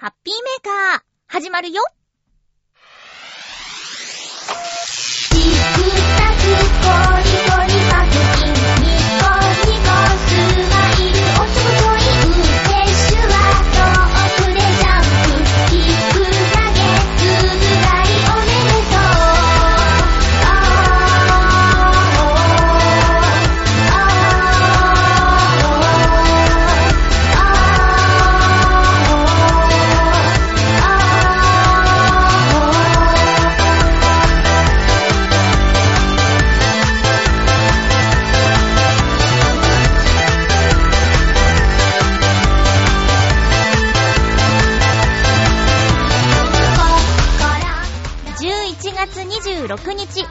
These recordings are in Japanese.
ハッピーメーカー、始まるよ。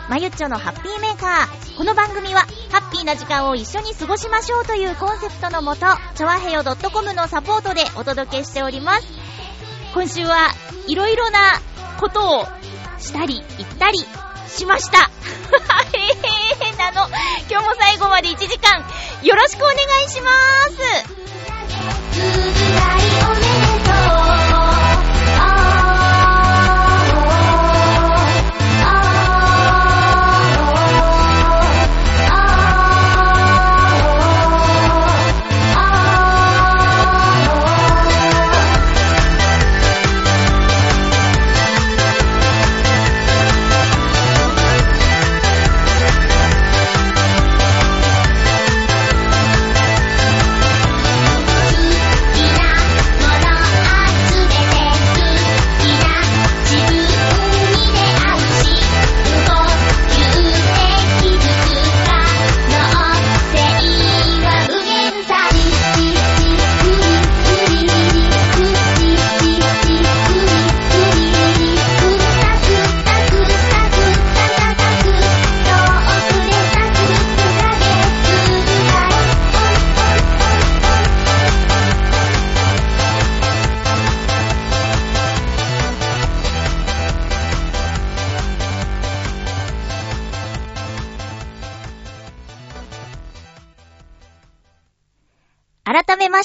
まゆっちょのハッピーメーカー。この番組は、ハッピーな時間を一緒に過ごしましょうというコンセプトのもと、ちょわへよ .com のサポートでお届けしております。今週はいろいろなことをしたり、言ったりしました。へへへなの。今日も最後まで1時間、よろしくお願いします。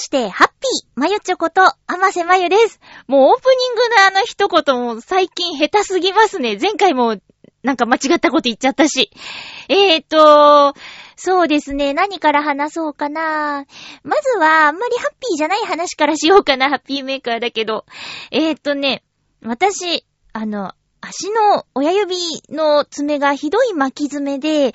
して、ハッピーまゆちょこと、あませまゆです。もうオープニングのあの一言も最近下手すぎますね。前回もなんか間違ったこと言っちゃったし。えーと、そうですね。何から話そうかな。まずは、あんまりハッピーじゃない話からしようかな。ハッピーメーカーだけど。えーとね、私、あの、足の親指の爪がひどい巻き爪で、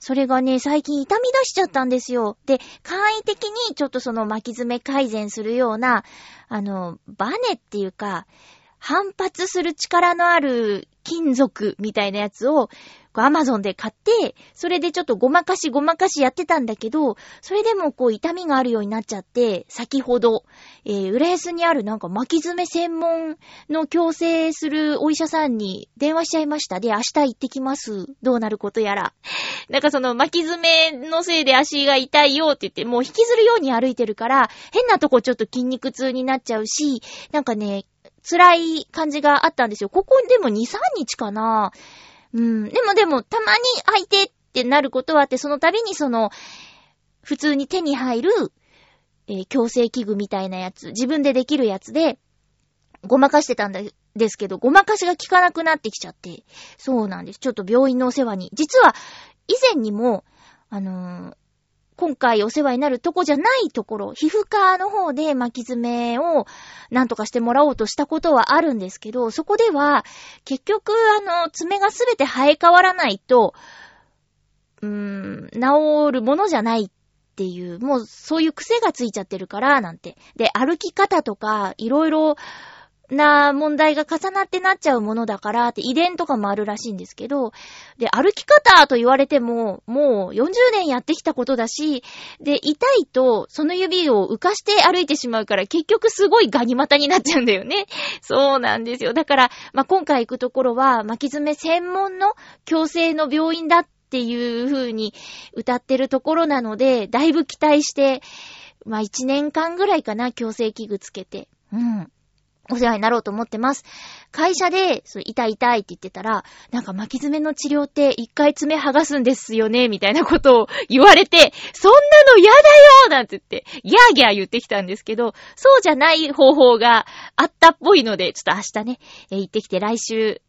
それがね、最近痛み出しちゃったんですよ。で、簡易的にちょっとその巻き爪改善するような、あの、バネっていうか、反発する力のある金属みたいなやつを、アマゾンで買って、それでちょっとごまかしごまかしやってたんだけど、それでもこう痛みがあるようになっちゃって、先ほど、えー、浦安にあるなんか巻き爪専門の矯正するお医者さんに電話しちゃいました。で、明日行ってきます。どうなることやら。なんかその巻き爪のせいで足が痛いよって言って、もう引きずるように歩いてるから、変なとこちょっと筋肉痛になっちゃうし、なんかね、辛い感じがあったんですよ。ここでも2、3日かな。うん。でもでも、たまに空いてってなることはあって、その度にその、普通に手に入る、えー矯正器具みたいなやつ、自分でできるやつで、ごまかしてたんだですけど、ごまかしが効かなくなってきちゃって。そうなんです。ちょっと病院のお世話に。実は、以前にも、あのー今回お世話になるとこじゃないところ、皮膚科の方で巻き爪をなんとかしてもらおうとしたことはあるんですけど、そこでは、結局、あの、爪がすべて生え変わらないと、うーん、治るものじゃないっていう、もうそういう癖がついちゃってるから、なんて。で、歩き方とか、いろいろな問題が重なってなっちゃうものだからって遺伝とかもあるらしいんですけど、で、歩き方と言われても、もう40年やってきたことだし、で、痛いとその指を浮かして歩いてしまうから結局すごいガニ股になっちゃうんだよね。そうなんですよ。だから、まあ、今回行くところは巻き爪専門の矯正の病院だっていう風に歌ってるところなので、だいぶ期待して、まあ、1年間ぐらいかな、矯正器具つけて。うん。お世話になろうと思ってます。会社で、そう痛い痛いって言ってたら、なんか巻き爪の治療って一回爪剥がすんですよね、みたいなことを言われて、そんなの嫌だよなんて言って、ギャーギャー言ってきたんですけど、そうじゃない方法があったっぽいので、ちょっと明日ね、えー行ってきて来週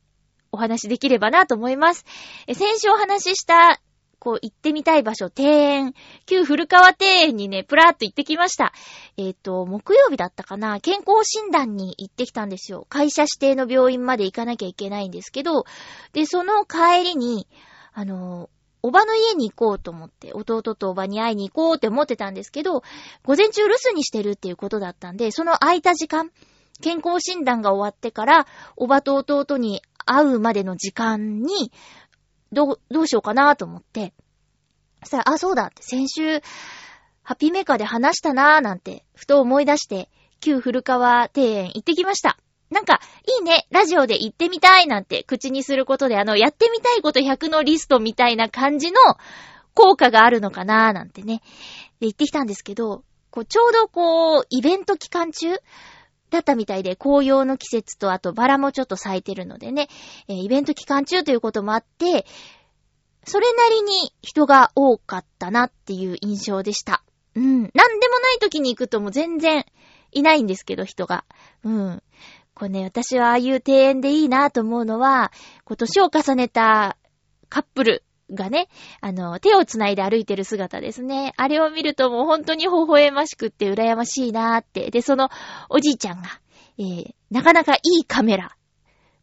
お話できればなと思います。え先週お話ししたこう行ってみたい場所、庭園、旧古川庭園にね、プラーっと行ってきました。えっ、と、木曜日だったかな、健康診断に行ってきたんですよ。会社指定の病院まで行かなきゃいけないんですけど、で、その帰りに、あの、おばの家に行こうと思って、弟とおばに会いに行こうって思ってたんですけど、午前中留守にしてるっていうことだったんで、その空いた時間、健康診断が終わってから、おばと弟に会うまでの時間に、どう、どうしようかなと思って。そしたら、あ、そうだって、先週、ハッピーメーカーで話したなーなんて、ふと思い出して、旧古川庭園行ってきました。なんか、いいね、ラジオで行ってみたいなんて口にすることで、あの、やってみたいこと100のリストみたいな感じの効果があるのかなーなんてね。で、行ってきたんですけど、こう、ちょうどこう、イベント期間中だったみたいで、紅葉の季節とあとバラもちょっと咲いてるのでね、えーイベント期間中ということもあって、それなりに人が多かったなっていう印象でした。うん。なんでもない時に行くともう全然いないんですけど、人が。うん。これね、私はああいう庭園でいいなと思うのは、こう年を重ねたカップルがね、あの、手を繋いで歩いてる姿ですね。あれを見るともう本当に微笑ましくって羨ましいなーって。で、そのおじいちゃんが、えー、なかなかいいカメラ、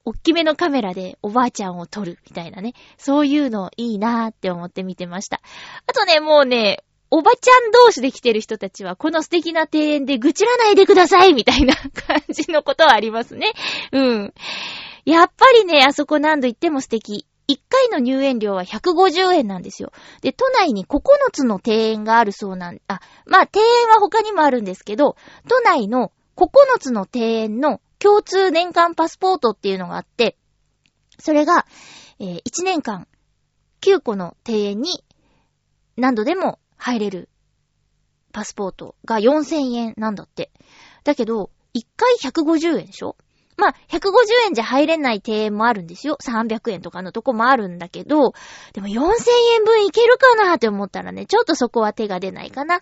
おっきめのカメラでおばあちゃんを撮るみたいなね。そういうのいいなーって思って見てました。あとね、もうね、おばちゃん同士で来てる人たちは、この素敵な庭園で愚痴らないでくださいみたいな 感じのことはありますね。うん。やっぱりね、あそこ何度行っても素敵。1回の入園料は150円なんですよ。で、都内に9つの庭園があるそうなん、あ、まあ、庭園は他にもあるんですけど、都内の9つの庭園の共通年間パスポートっていうのがあって、それが、えー1年間9個の庭園に何度でも入れるパスポートが4000円なんだって。だけど、1回150円でしょ？まあ、150円じゃ入れない庭園もあるんですよ。300円とかのとこもあるんだけど、でも4000円分いけるかなって思ったらね、ちょっとそこは手が出ないかな。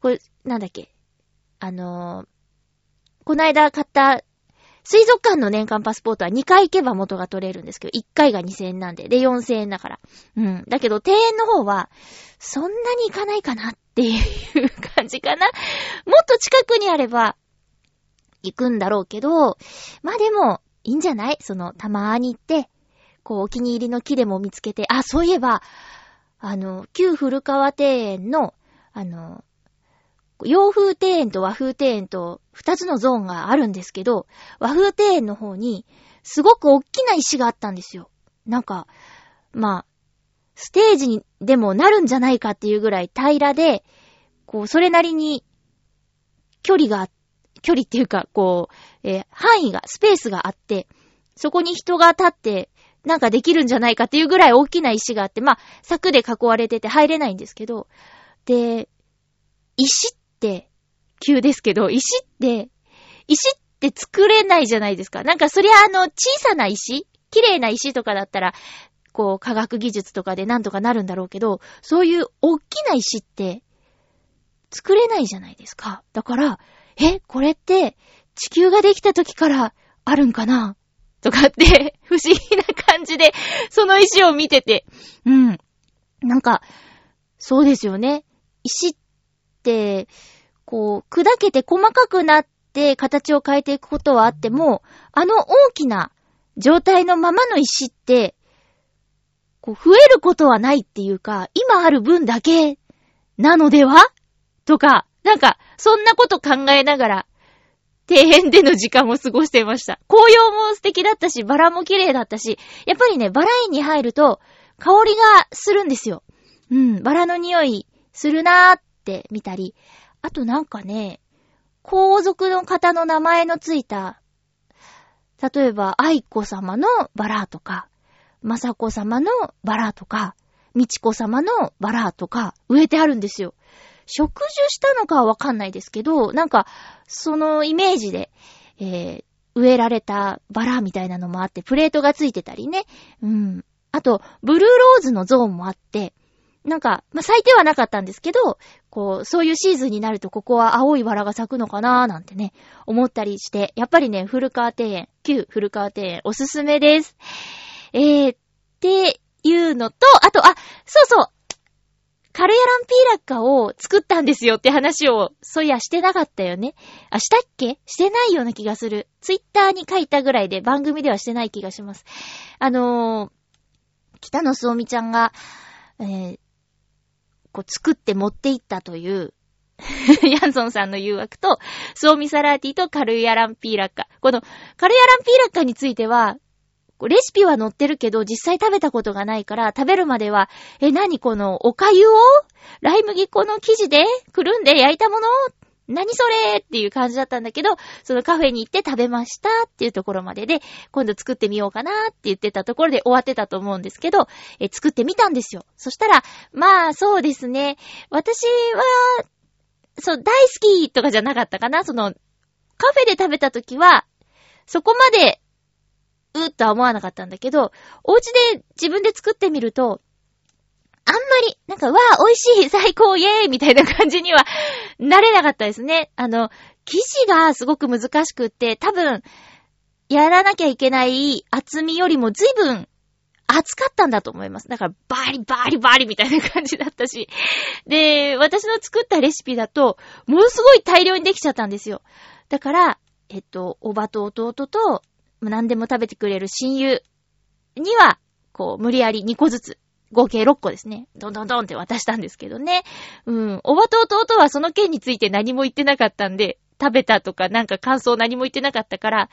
これ、なんだっけ？あのーこの間買った水族館の年間パスポートは2回行けば元が取れるんですけど、1回が2000円なんで、で4000円だから。うん。だけど庭園の方は、そんなに行かないかなっていう感じかな。もっと近くにあれば、行くんだろうけど、まあでも、いいんじゃない？その、たまーに行って、こう、お気に入りの木でも見つけて、あ、そういえば、あの、旧古川庭園の、あの、洋風庭園と和風庭園と二つのゾーンがあるんですけど、和風庭園の方に、すごく大きな石があったんですよ。なんか、まあ、ステージにでもなるんじゃないかっていうぐらい平らで、こう、それなりに、距離があって、距離っていうか、こう、えー範囲が、スペースがあって、そこに人が立って、なんかできるんじゃないかっていうぐらい大きな石があって、まあ、柵で囲われてて入れないんですけど、で、石って、急ですけど、石って、石って作れないじゃないですか。なんかそりゃあの、小さな石綺麗な石とかだったら、こう、科学技術とかでなんとかなるんだろうけど、そういう大きな石って、作れないじゃないですか。だから、え、これって、地球ができた時からあるんかな？とかって、不思議な感じで、その石を見てて、うん。なんか、そうですよね。石って、こう、砕けて細かくなって形を変えていくことはあっても、あの大きな状態のままの石って、こう、増えることはないっていうか、今ある分だけなのでは？とか、なんか、そんなこと考えながら、庭園での時間を過ごしていました。紅葉も素敵だったし、バラも綺麗だったし、やっぱりね、バラ園に入ると、香りがするんですよ。うん、バラの匂いするなーって見たり、あとなんかね、皇族の方の名前のついた、例えば、愛子様のバラとか、雅子様のバラとか、美智子様のバラとか、植えてあるんですよ。植樹したのかはわかんないですけど、なんか、そのイメージで、えー、植えられたバラみたいなのもあって、プレートがついてたりね。うん。あと、ブルーローズのゾーンもあって、なんか、まあ、咲いてはなかったんですけど、こう、そういうシーズンになるとここは青いバラが咲くのかなーなんてね、思ったりして、やっぱりね、古川庭園、旧古川庭園、おすすめです。えー、っていうのと、あと、あ、そうそうカルヤランピーラッカを作ったんですよって話を、そういやしてなかったよね。あ、したっけ？してないような気がする。ツイッターに書いたぐらいで番組ではしてない気がします。あのー、北野すおみちゃんが、えー、こう作って持っていったという ヤンソンさんの誘惑と、スオミサラーティとカルヤランピーラッカ。この、カルヤランピーラッカについては、レシピは載ってるけど、実際食べたことがないから、食べるまでは、え、なにこの、お粥を？ライ麦粉の生地で？くるんで焼いたもの？何それ？っていう感じだったんだけど、そのカフェに行って食べましたっていうところまでで、今度作ってみようかなって言ってたところで終わってたと思うんですけど、え作ってみたんですよ。そしたら、まあそうですね。私は、そう、大好きとかじゃなかったかな。その、カフェで食べた時は、そこまで、うーとは思わなかったんだけど、お家で自分で作ってみると、あんまり、なんか、わあ、美味しい、最高、イェーイみたいな感じには、なれなかったですね。あの、生地がすごく難しくって、多分、やらなきゃいけない厚みよりも随分厚かったんだと思います。だから、バーリバーリバーリみたいな感じだったし。で、私の作ったレシピだと、ものすごい大量にできちゃったんですよ。だから、えっと、おばと弟と、何でも食べてくれる親友には、こう、無理やり2個ずつ合計6個ですね。どんどんどんって渡したんですけどね。うん。おばと弟はその件について何も言ってなかったんで、食べたとかなんか感想何も言ってなかったから、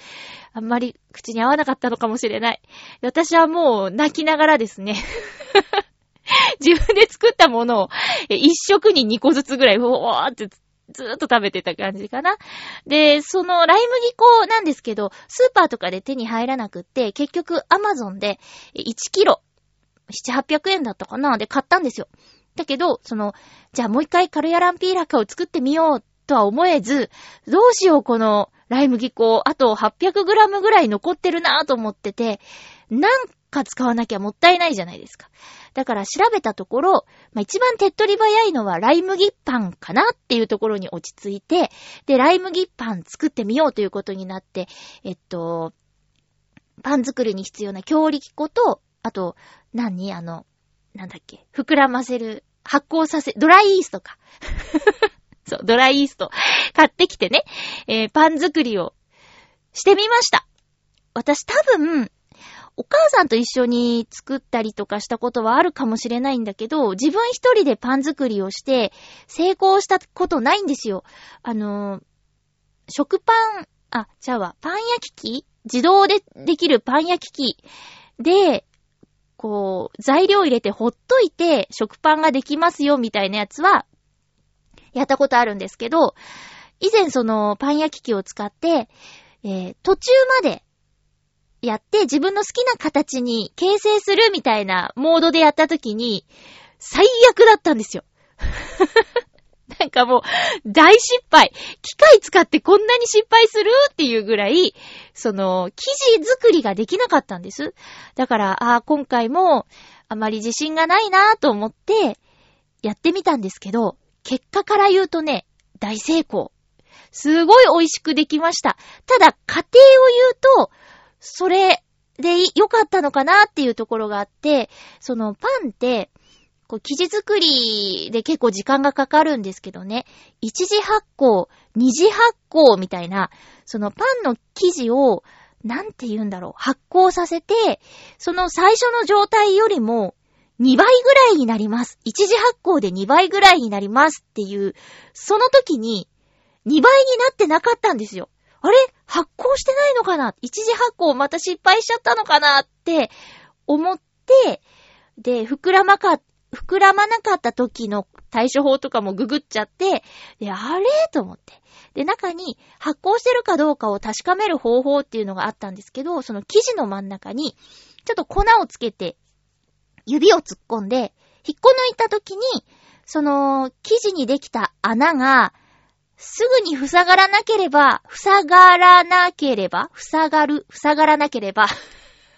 あんまり口に合わなかったのかもしれない。私はもう泣きながらですね。自分で作ったものを一食に2個ずつぐらい、うおーってずーっと食べてた感じかな。で、そのライ麦粉なんですけど、スーパーとかで手に入らなくって、結局アマゾンで1キロ7、800円だったかなで買ったんですよ。だけど、その、じゃあもう一回カルヤランピーラカを作ってみようとは思えず、どうしようこのライ麦粉、あと 800g ぐらい残ってるなぁと思ってて、なんか使わなきゃもったいないじゃないですか。だから調べたところ、まあ、一番手っ取り早いのはライ麦パンかなっていうところに落ち着いて、で、ライ麦パン作ってみようということになって、えっと、パン作りに必要な強力粉と、あと、何？あの、なんだっけ？膨らませる、発酵させ、ドライイーストか。そう、ドライイースト買ってきてね、えー、パン作りをしてみました。私多分、お母さんと一緒に作ったりとかしたことはあるかもしれないんだけど、自分一人でパン作りをして成功したことないんですよ。あの、食パン、あ、じゃあわ、パン焼き器？自動でできるパン焼き器。で、こう、材料入れてほっといて食パンができますよみたいなやつは、やったことあるんですけど、以前そのパン焼き器を使って、えー、途中までやって自分の好きな形に形成するみたいなモードでやった時に、最悪だったんですよ。なんかもう、大失敗。機械使ってこんなに失敗するっていうぐらい、その、生地作りができなかったんです。だから、ああ、今回も、あまり自信がないなぁと思って、やってみたんですけど、結果から言うとね、大成功。すごい美味しくできました。ただ、家庭を言うと、それで良かったのかなっていうところがあって、そのパンって、こう、生地作りで結構時間がかかるんですけどね、一次発酵、二次発酵みたいな、そのパンの生地を、なんて言うんだろう、発酵させて、その最初の状態よりも、2倍ぐらいになります。一次発酵で2倍ぐらいになりますっていう、その時に、2倍になってなかったんですよ。あれ？発酵してないのかな？一次発酵また失敗しちゃったのかな？って思って、で、膨らまか、膨らまなかった時の対処法とかもググっちゃって、で、あれ？と思って。で、中に発酵してるかどうかを確かめる方法っていうのがあったんですけど、その生地の真ん中に、ちょっと粉をつけて、指を突っ込んで、引っこ抜いた時に、その、生地にできた穴が、すぐに塞がらなければ、塞がらなければ、塞がる、塞がらなければ。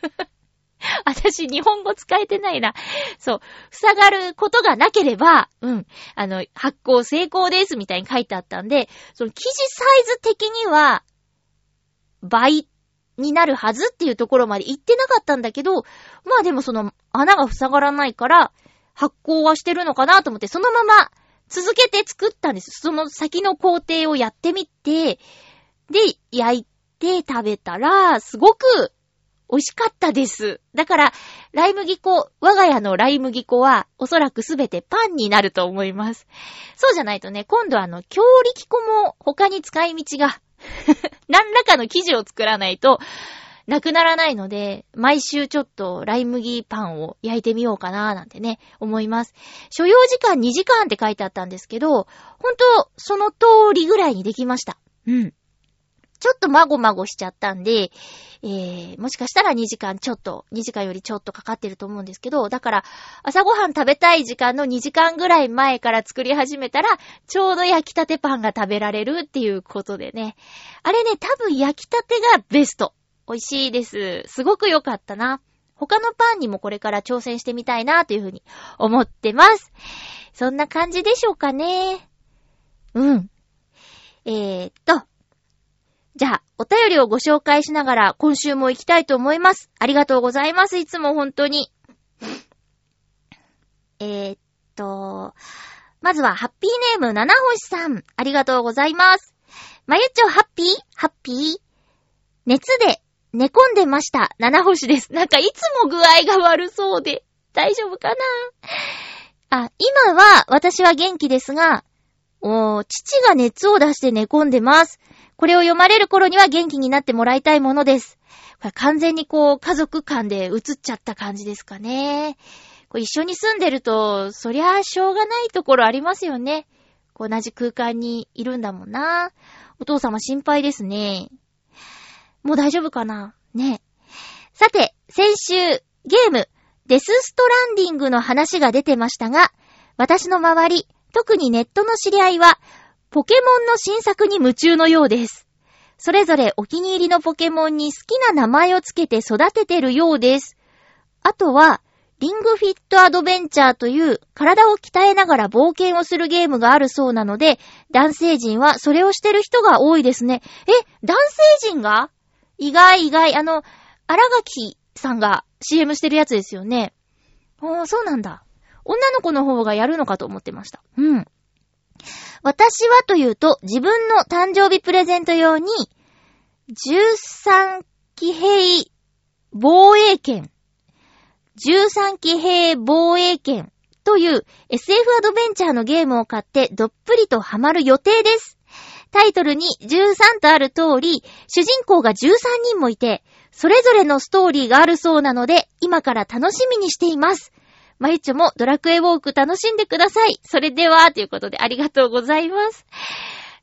私、日本語使えてないな。そう。塞がることがなければ、うん。あの、発行成功ですみたいに書いてあったんで、その記事サイズ的には、倍になるはずっていうところまで言ってなかったんだけど、まあでもその穴が塞がらないから、発行はしてるのかなと思って、そのまま続けて作ったんです。その先の工程をやってみて、で、焼いて食べたら、すごく美味しかったです。だから、ライ麦粉、我が家のライ麦粉は、おそらくすべてパンになると思います。そうじゃないとね、今度あの、強力粉も他に使い道が 何らかの生地を作らないと、なくならないので、毎週ちょっとライ麦パンを焼いてみようかなーなんてね、思います。所要時間2時間って書いてあったんですけど、ほんと、その通りぐらいにできました。うん。ちょっとまごまごしちゃったんで、えー、もしかしたら2時間ちょっと、2時間よりちょっとかかってると思うんですけど、だから、朝ごはん食べたい時間の2時間ぐらい前から作り始めたら、ちょうど焼きたてパンが食べられるっていうことでね。あれね、多分焼きたてがベスト。美味しいです。すごく良かったな。他のパンにもこれから挑戦してみたいなというふうに思ってます。そんな感じでしょうかね。うん。えー、っと。じゃあ、お便りをご紹介しながら今週も行きたいと思います。ありがとうございます。いつも本当に。えー、っと、まずは、ハッピーネーム、七星さん。ありがとうございます。まゆちょ、ハッピー？ハッピー？熱で寝込んでました。七星です。なんかいつも具合が悪そうで、大丈夫かな？あ、今は私は元気ですが、おー、父が熱を出して寝込んでます。これを読まれる頃には元気になってもらいたいものです。これ完全にこう、家族間で映っちゃった感じですかね。こう一緒に住んでると、そりゃあしょうがないところありますよね。同じ空間にいるんだもんな。お父様心配ですね。もう大丈夫かな？ね。さて、先週、ゲーム、デスストランディングの話が出てましたが、私の周り、特にネットの知り合いは、ポケモンの新作に夢中のようです。それぞれお気に入りのポケモンに好きな名前をつけて育ててるようです。あとは、リングフィットアドベンチャーという体を鍛えながら冒険をするゲームがあるそうなので、男性陣はそれをしてる人が多いですね。え、男性陣が？意外意外、あの、荒垣さんが CM してるやつですよね。おー、そうなんだ。女の子の方がやるのかと思ってました。うん。私はというと、自分の誕生日プレゼント用に、13騎兵防衛権、13騎兵防衛権という SF アドベンチャーのゲームを買ってどっぷりとハマる予定です。タイトルに13とある通り、主人公が13人もいて、それぞれのストーリーがあるそうなので、今から楽しみにしています。まゆちょもドラクエウォーク楽しんでください。それでは、ということでありがとうございます。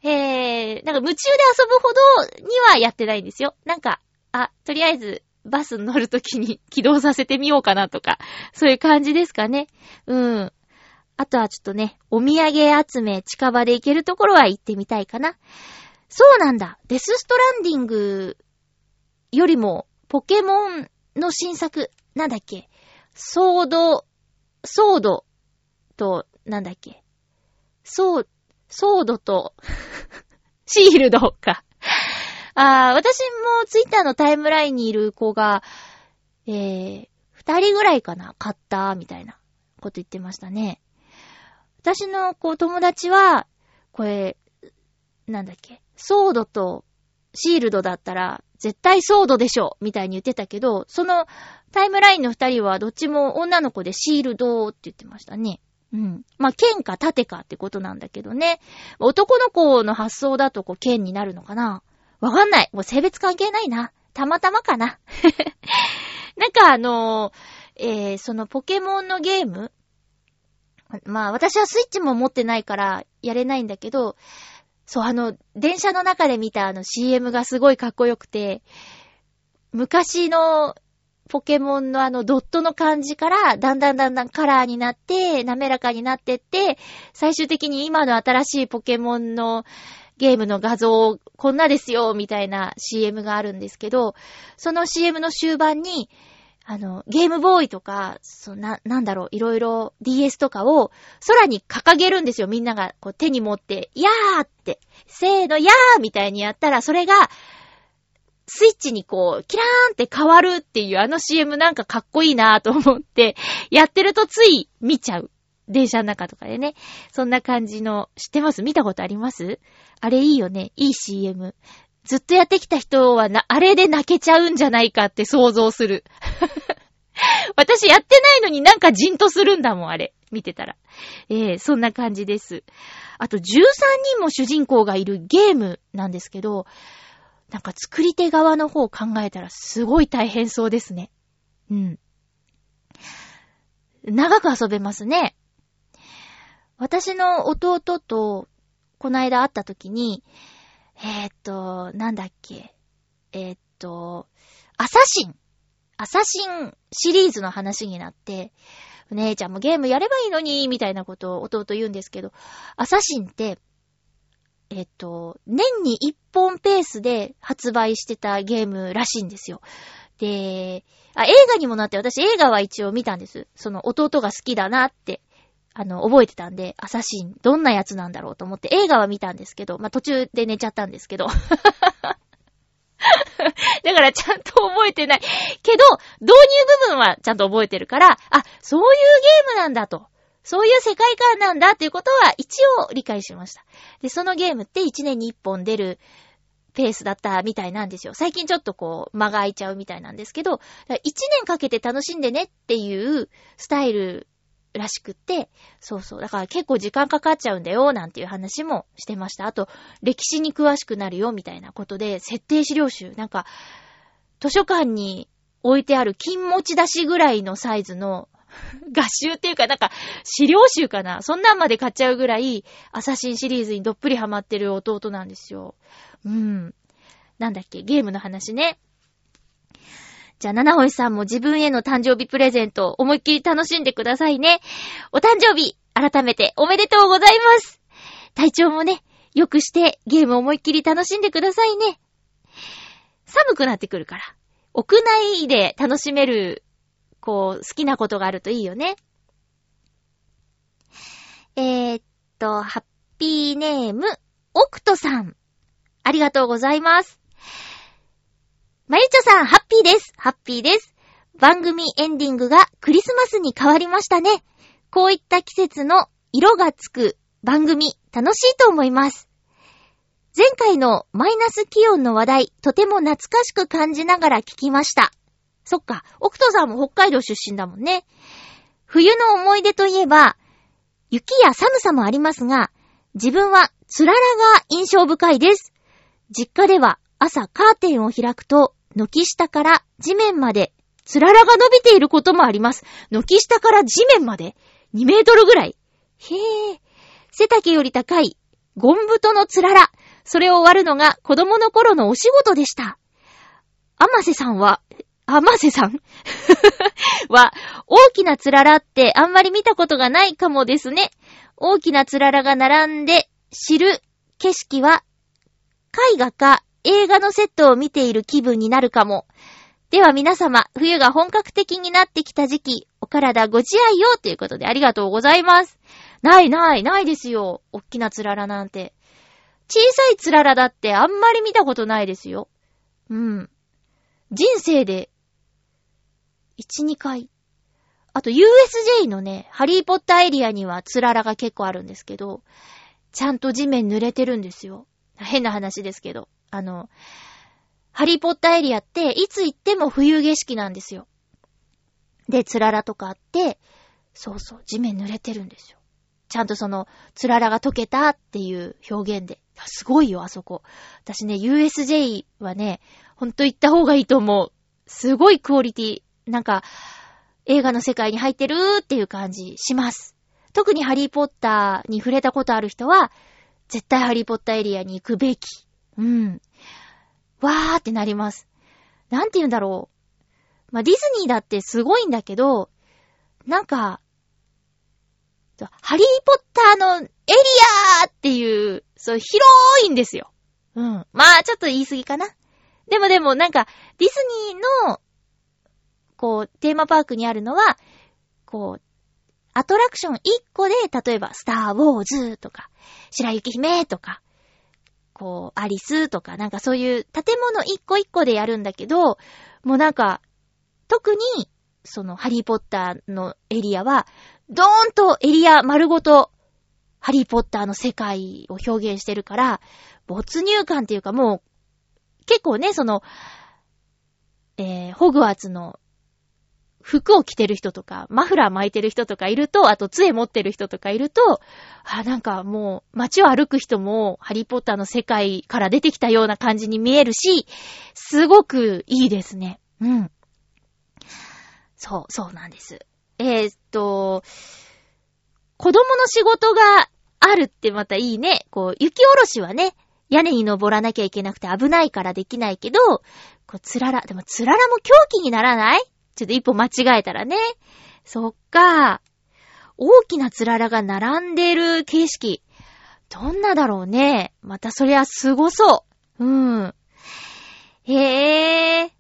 えー、なんか夢中で遊ぶほどにはやってないんですよ。なんか、あ、とりあえず、バス乗るときに起動させてみようかなとか、そういう感じですかね。うん。あとはちょっとね、お土産集め近場で行けるところは行ってみたいかな。そうなんだ。デスストランディングよりも、ポケモンの新作、なんだっけソード、ソードと、なんだっけソー、ソードと シールドかあー、私もツイッターのタイムラインにいる子が、えー、二人ぐらいかな買った、みたいなこと言ってましたね。私のこう友達は、これ、なんだっけ、ソードとシールドだったら、絶対ソードでしょみたいに言ってたけど、そのタイムラインの二人はどっちも女の子でシールドって言ってましたね。うん。まあ、剣か盾かってことなんだけどね。男の子の発想だとこう剣になるのかなわかんない。もう性別関係ないな。たまたまかな。なんかあのー、えー、そのポケモンのゲームまあ私はスイッチも持ってないからやれないんだけど、そうあの、電車の中で見たあの CM がすごいかっこよくて、昔のポケモンのあのドットの感じから、だんだんだんだんカラーになって、滑らかになってって、最終的に今の新しいポケモンのゲームの画像、こんなですよ、みたいな CM があるんですけど、その CM の終盤に、あの、ゲームボーイとか、そな、なんだろう、いろいろ DS とかを空に掲げるんですよ。みんながこう手に持って、やーって、せーの、やーみたいにやったら、それが、スイッチにこう、キラーンって変わるっていうあの CM なんかかっこいいなーと思って、やってるとつい見ちゃう。電車の中とかでね。そんな感じの、知ってます？見たことあります？あれいいよね。いい CM。ずっとやってきた人はな、あれで泣けちゃうんじゃないかって想像する。私やってないのになんかじんとするんだもん、あれ。見てたら。えー、そんな感じです。あと13人も主人公がいるゲームなんですけど、なんか作り手側の方を考えたらすごい大変そうですね。うん。長く遊べますね。私の弟と、この間会った時に、えー、っと、なんだっけ。えー、っと、アサシン。アサシンシリーズの話になって、お姉ちゃんもゲームやればいいのに、みたいなことを弟言うんですけど、アサシンって、えっと、年に一本ペースで発売してたゲームらしいんですよ。で、あ、映画にもなって、私映画は一応見たんです。その弟が好きだなってあの、覚えてたんで、アサシン、どんなやつなんだろうと思って映画は見たんですけど、まあ、途中で寝ちゃったんですけど。だからちゃんと覚えてない。けど、導入部分はちゃんと覚えてるから、あ、そういうゲームなんだと。そういう世界観なんだっていうことは一応理解しました。で、そのゲームって1年に1本出るペースだったみたいなんですよ。最近ちょっとこう、間が空いちゃうみたいなんですけど、1年かけて楽しんでねっていうスタイルらしくって、そうそう。だから結構時間かかっちゃうんだよ、なんていう話もしてました。あと、歴史に詳しくなるよ、みたいなことで、設定資料集、なんか、図書館に置いてある金持ち出しぐらいのサイズの合集っていうか、なんか、資料集かなそんなんまで買っちゃうぐらい、アサシンシリーズにどっぷりハマってる弟なんですよ。うん。なんだっけ、ゲームの話ね。じゃあ、七星さんも自分への誕生日プレゼント、思いっきり楽しんでくださいね。お誕生日、改めておめでとうございます。体調もね、良くしてゲーム思いっきり楽しんでくださいね。寒くなってくるから、屋内で楽しめる、こう、好きなことがあるといいよね。えー、っと、ハッピーネーム、オクトさん。ありがとうございます。まゆちょさん、ハッピーです。ハッピーです。番組エンディングがクリスマスに変わりましたね。こういった季節の色がつく番組、楽しいと思います。前回のマイナス気温の話題、とても懐かしく感じながら聞きました。そっか、オクトさんも北海道出身だもんね。冬の思い出といえば、雪や寒さもありますが、自分はつららが印象深いです。実家では朝カーテンを開くと軒下から地面まで、つららが伸びていることもあります。軒下から地面まで ?2 メートルぐらい。へえ。背丈より高い、ゴンブトのつらら。それを割るのが子供の頃のお仕事でした。アマセさんは、アマセさん？は、大きなつららってあんまり見たことがないかもですね。大きなつららが並んで知る景色は、絵画か映画のセットを見ている気分になるかも。では皆様、冬が本格的になってきた時期、お体ご自愛よということでありがとうございます。ないない、ないですよ。おっきなつららなんて。小さいつららだってあんまり見たことないですよ。うん。人生で、1、2回。あと USJ のね、ハリーポッターエリアにはつららが結構あるんですけど、ちゃんと地面濡れてるんですよ。変な話ですけど。あの、ハリーポッターエリアっていつ行っても冬景色なんですよ。で、つららとかあって、そうそう、地面濡れてるんですよ。ちゃんとその、つららが溶けたっていう表現で。すごいよ、あそこ。私ね、USJ はね、ほんと行った方がいいと思う。すごいクオリティ。なんか、映画の世界に入ってるっていう感じします。特にハリーポッターに触れたことある人は、絶対ハリーポッターエリアに行くべきうん。わーってなります。なんて言うんだろう。まあ、ディズニーだってすごいんだけど、なんか、ハリーポッターのエリアーっていう、そう、広いんですよ。うん。まあ、ちょっと言い過ぎかな。でもでも、なんか、ディズニーの、こう、テーマパークにあるのは、こう、アトラクション1個で、例えば、スター・ウォーズとか、白雪姫とか、こう、アリスとか、なんかそういう建物1個1個でやるんだけど、もうなんか、特に、その、ハリーポッターのエリアは、ドーンとエリア丸ごと、ハリーポッターの世界を表現してるから、没入感っていうかもう、結構ね、その、えー、ホグワーツの服を着てる人とか、マフラー巻いてる人とかいると、あと杖持ってる人とかいると、あ、なんかもう街を歩く人もハリーポッターの世界から出てきたような感じに見えるし、すごくいいですね。うん。そう、そうなんです。えー、っと、子供の仕事があるってまたいいね。こう、雪下ろしはね、屋根に登らなきゃいけなくて危ないからできないけど、こう、つらら、でもつららも狂気にならない？ちょっと一歩間違えたらね。そっか。大きなつららが並んでる形式。どんなだろうね。またそりゃすごそう。うん。へえ。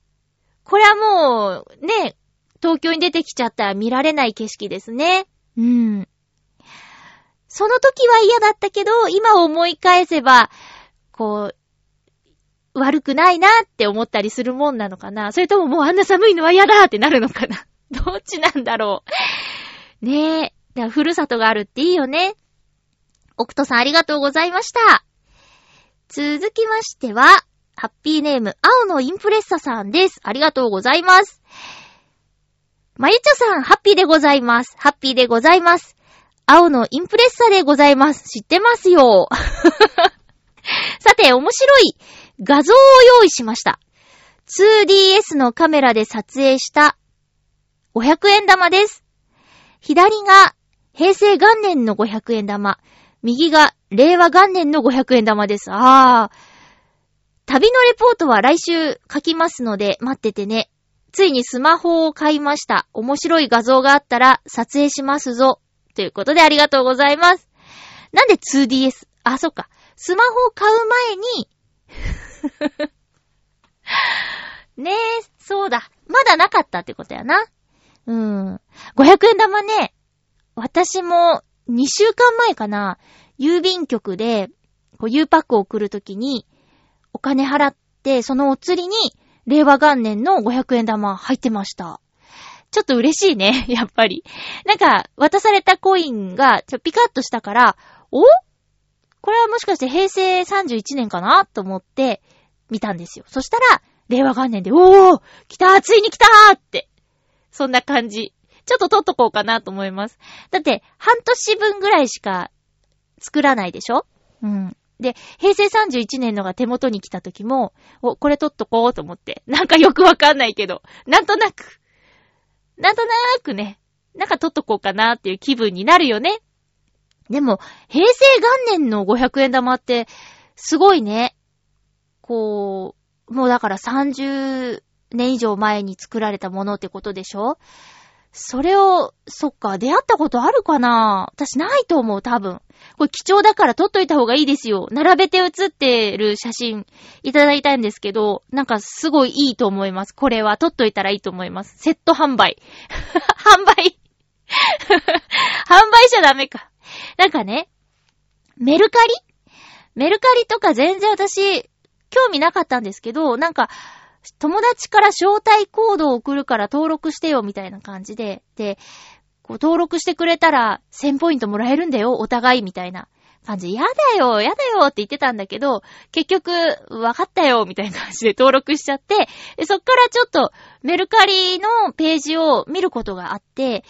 これはもう、ね、東京に出てきちゃったら見られない景色ですね。うん。その時は嫌だったけど、今思い返せば、こう、悪くないなって思ったりするもんなのかなそれとももうあんな寒いのは嫌だってなるのかな どっちなんだろう。ねえ。だからふるさとがあるっていいよね。奥戸さんありがとうございました。続きましては、ハッピーネーム、青のインプレッサさんです。ありがとうございます。まゆちょさん、ハッピーでございます。ハッピーでございます。青のインプレッサでございます。知ってますよ。さて、面白い画像を用意しました。2DS のカメラで撮影した500円玉です。左が平成元年の500円玉。右が令和元年の500円玉です。あー。旅のレポートは来週書きますので待っててね。ついにスマホを買いました。面白い画像があったら撮影しますぞ。ということでありがとうございます。なんで 2DS? あ、そっか。スマホを買う前に ねえ、そうだ。まだなかったってことやな。うん。500円玉ね、私も2週間前かな、郵便局で、こう、U パックを送るときに、お金払って、そのお釣りに、令和元年の500円玉入ってました。ちょっと嬉しいね、やっぱり。なんか、渡されたコインが、ちょ、ピカッとしたから、おこれはもしかして平成31年かなと思って、見たんですよ。そしたら、令和元年で、おー来たついに来たーって。そんな感じ。ちょっと撮っとこうかなと思います。だって、半年分ぐらいしか作らないでしょ？うん。で、平成31年のが手元に来た時も、お、これ撮っとこうと思って。なんかよくわかんないけど、なんとなく、なんとなくね、なんか撮っとこうかなっていう気分になるよね。でも、平成元年の500円玉って、すごいね。こう、もうだから30年以上前に作られたものってことでしょ？それを、そっか、出会ったことあるかな？私ないと思う、多分。これ貴重だから撮っといた方がいいですよ。並べて写ってる写真いただいたんですけど、なんかすごいいいと思います。これは撮っといたらいいと思います。セット販売。販売 販売しちゃダメか。なんかね、メルカリ？メルカリとか全然私、興味なかったんですけど、なんか、友達から招待コードを送るから登録してよみたいな感じで、で、こう登録してくれたら1000ポイントもらえるんだよ、お互いみたいな感じ、やだよ、やだよって言ってたんだけど、結局、わかったよ、みたいな感じで 登録しちゃって、そっからちょっとメルカリのページを見ることがあって、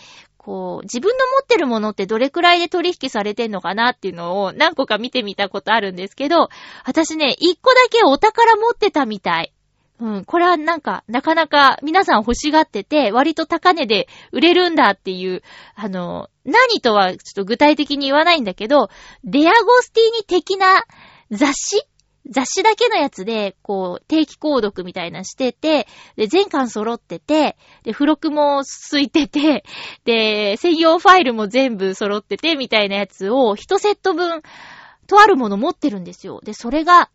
こう、自分の持ってるものってどれくらいで取引されてんのかなっていうのを何個か見てみたことあるんですけど、私ね、一個だけお宝持ってたみたい。うん、これはなんか、なかなか皆さん欲しがってて、割と高値で売れるんだっていう、あの、何とはちょっと具体的に言わないんだけど、デアゴスティーニ的な雑誌雑誌だけのやつで、こう、定期購読みたいなしてて、で、全巻揃ってて、で、付録もついてて、で、専用ファイルも全部揃ってて、みたいなやつを、一セット分、とあるもの持ってるんですよ。で、それが、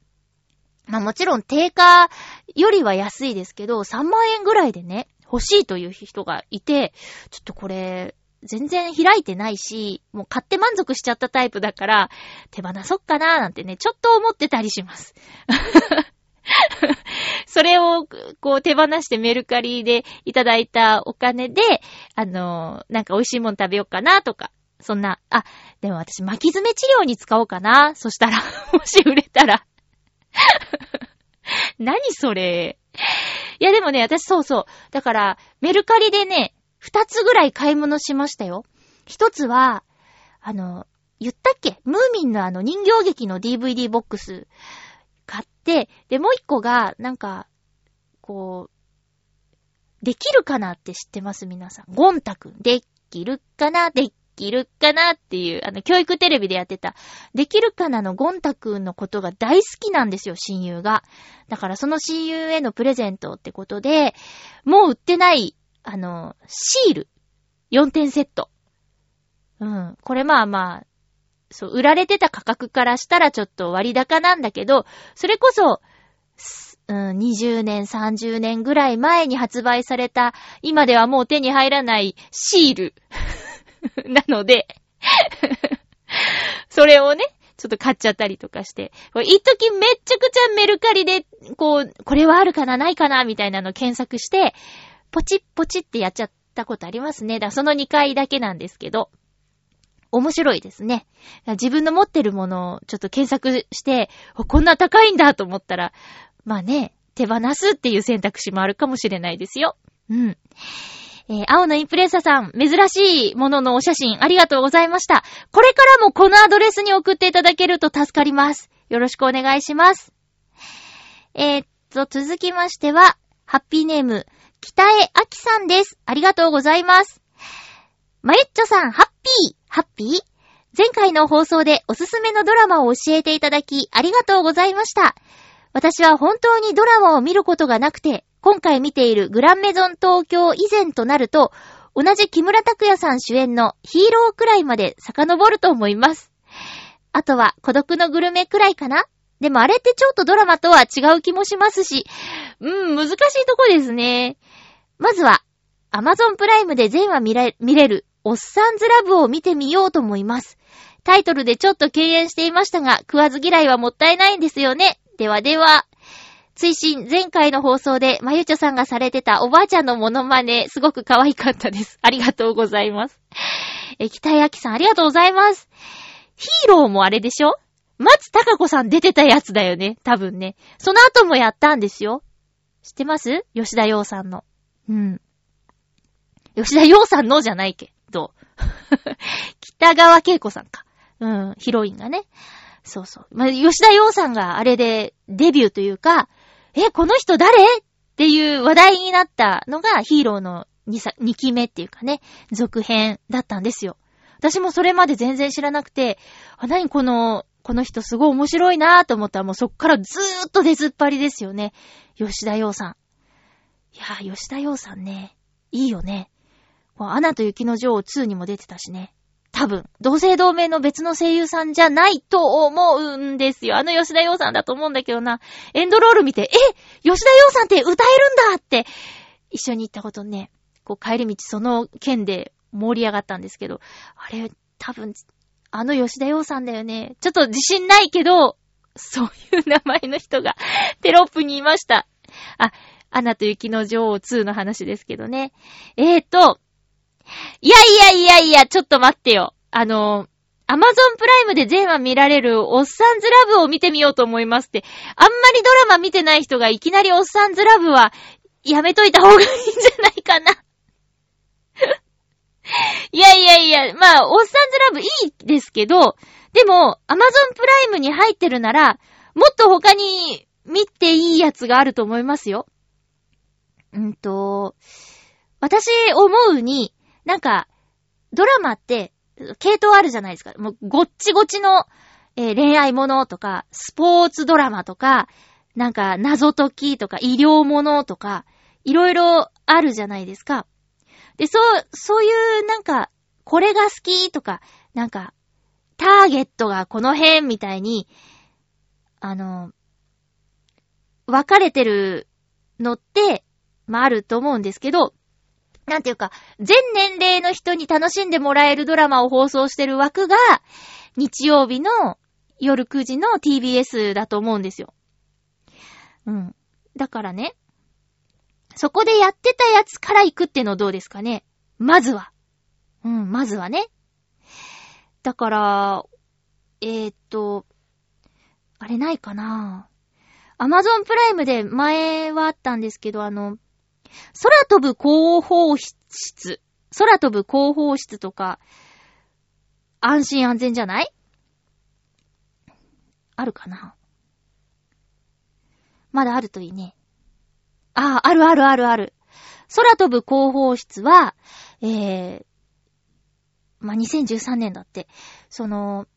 まあもちろん定価よりは安いですけど、3万円ぐらいでね、欲しいという人がいて、ちょっとこれ、全然開いてないし、もう買って満足しちゃったタイプだから、手放そっかなーなんてね、ちょっと思ってたりします。それを、こう手放してメルカリでいただいたお金で、あのなんか美味しいもん食べようかなとか、そんな、あ、でも私巻き爪治療に使おうかな。そしたら、もし売れたら 何それ。いやでもね、私そうそう。だから、メルカリでね、二つぐらい買い物しましたよ。一つは、あの、言ったっけ？ムーミンのあの人形劇の DVD ボックス買って、で、もう一個が、なんか、こう、できるかなって知ってます？皆さん。ゴンタくん。できるかな？できるかなっていう、あの、教育テレビでやってた、できるかなのゴンタくんのことが大好きなんですよ、親友が。だからその親友へのプレゼントってことで、もう売ってない、あの、シール。4点セット。うん。これまあまあ、そう、売られてた価格からしたらちょっと割高なんだけど、それこそ、うん、20年、30年ぐらい前に発売された、今ではもう手に入らないシール。なので それをね、ちょっと買っちゃったりとかして。一時めっちゃくちゃメルカリで、こう、これはあるかな、ないかな、みたいなの検索して、ポチッポチってやっちゃったことありますね。だからその2回だけなんですけど。面白いですね。自分の持ってるものをちょっと検索して、こんな高いんだと思ったら、まあね、手放すっていう選択肢もあるかもしれないですよ。うん。えー、青のインプレッサさん、珍しいもののお写真ありがとうございました。これからもこのアドレスに送っていただけると助かります。よろしくお願いします。えー、っと、続きましては、ハッピーネーム、北江あきさんです。ありがとうございます。まゆっちょさん、ハッピー、ハッピー？前回の放送でおすすめのドラマを教えていただき、ありがとうございました。私は本当にドラマを見ることがなくて、今回見ているグランメゾン東京以前となると、同じ木村拓哉さん主演のヒーローくらいまで遡ると思います。あとは孤独のグルメくらいかな？でもあれってちょっとドラマとは違う気もしますし、うん、難しいとこですね。まずは、アマゾンプライムで全話見れ見れる、おっさんずラブを見てみようと思います。タイトルでちょっと敬遠していましたが、食わず嫌いはもったいないんですよね。ではでは。追伸、前回の放送で、まゆちょさんがされてたおばあちゃんのモノマネ、すごく可愛かったです。ありがとうございます。え、北井明さんありがとうございます。ヒーローもあれでしょ？松たか子さん出てたやつだよね。多分ね。その後もやったんですよ。知ってます？吉田洋さんの。うん。吉田洋さんのじゃないけど。北川景子さんか。うん、ヒロインがね。そうそう。まあ、吉田洋さんがあれでデビューというか、え、この人誰？っていう話題になったのがヒーローの 2, 2期目っていうかね、続編だったんですよ。私もそれまで全然知らなくて、あ、何この、この人すごい面白いなぁと思ったらもうそっからずーっと出ずっぱりですよね。吉田洋さん。いやー、吉田洋さんね、いいよね。アナと雪の女王2にも出てたしね。多分、同姓同名の別の声優さんじゃないと思うんですよ。あの吉田洋さんだと思うんだけどな。エンドロール見て、え吉田洋さんって歌えるんだって、一緒に行ったことね、こう帰り道その件で盛り上がったんですけど、あれ、多分、あの吉田洋さんだよね。ちょっと自信ないけど、そういう名前の人がテロップにいました。あ、アナと雪の女王2の話ですけどね。えーと、いやいやいやいや、ちょっと待ってよ。あの、アマゾンプライムで全話見られるおっさんずラブを見てみようと思いますって。あんまりドラマ見てない人がいきなりおっさんずラブはやめといた方がいいんじゃないかな。いやいやいや、まあ、おっさんずラブいいですけど、でも、アマゾンプライムに入ってるなら、もっと他に見ていいやつがあると思いますよ。うんと、私思うに、なんか、ドラマって、系統あるじゃないですか。もう、ごっちごちのえー恋愛ものとか、スポーツドラマとか、なんか謎解きとか、医療ものとか、いろいろあるじゃないですか。で、そう、そういうなんか、これが好きとか、なんか、ターゲットがこの辺みたいに、あの、分かれてるのって、まあ、あると思うんですけど、なんていうか、全年齢の人に楽しんでもらえるドラマを放送してる枠が、日曜日の夜9時の TBS だと思うんですよ。うん。だからね、そこでやってたやつから行くってのどうですかねまずは。うん、まずはね。だから、えー、っと、あれないかなアマゾンプライムで前はあったんですけど、あの、空飛ぶ広報室、空飛ぶ広報室とか、安心安全じゃない？あるかな？まだあるといいね。ああ、あるあるあるある。空飛ぶ広報室は、えー、まあ、2013年だって、その、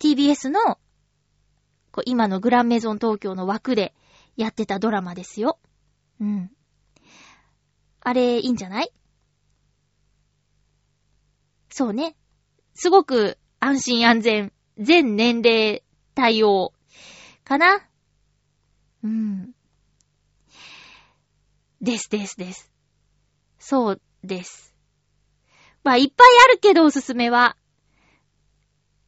TBS の、こ今のグランメゾン東京の枠でやってたドラマですよ。うん。あれ、いいんじゃない？そうね。すごく安心安全、全年齢対応かな？うん。ですですです。そうです。まあ、いっぱいあるけどおすすめは。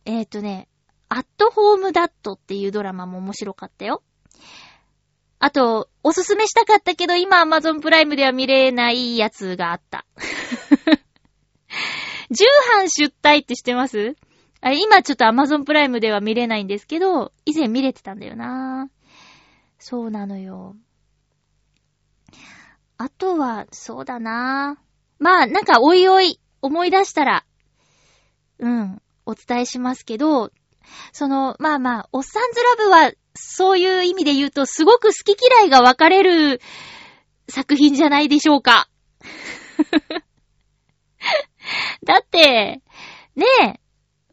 えっ、ー、とね、アットホームダットっていうドラマも面白かったよ。あと、おすすめしたかったけど、今 Amazon プライムでは見れないやつがあった。重版出退って知ってます？あれ、今ちょっと Amazon プライムでは見れないんですけど、以前見れてたんだよなそうなのよ。あとは、そうだなまあ、なんか、おいおい、思い出したら、うん、お伝えしますけど、その、まあまあ、おっさんずラブは、そういう意味で言うと、すごく好き嫌いが分かれる作品じゃないでしょうか。だって、ね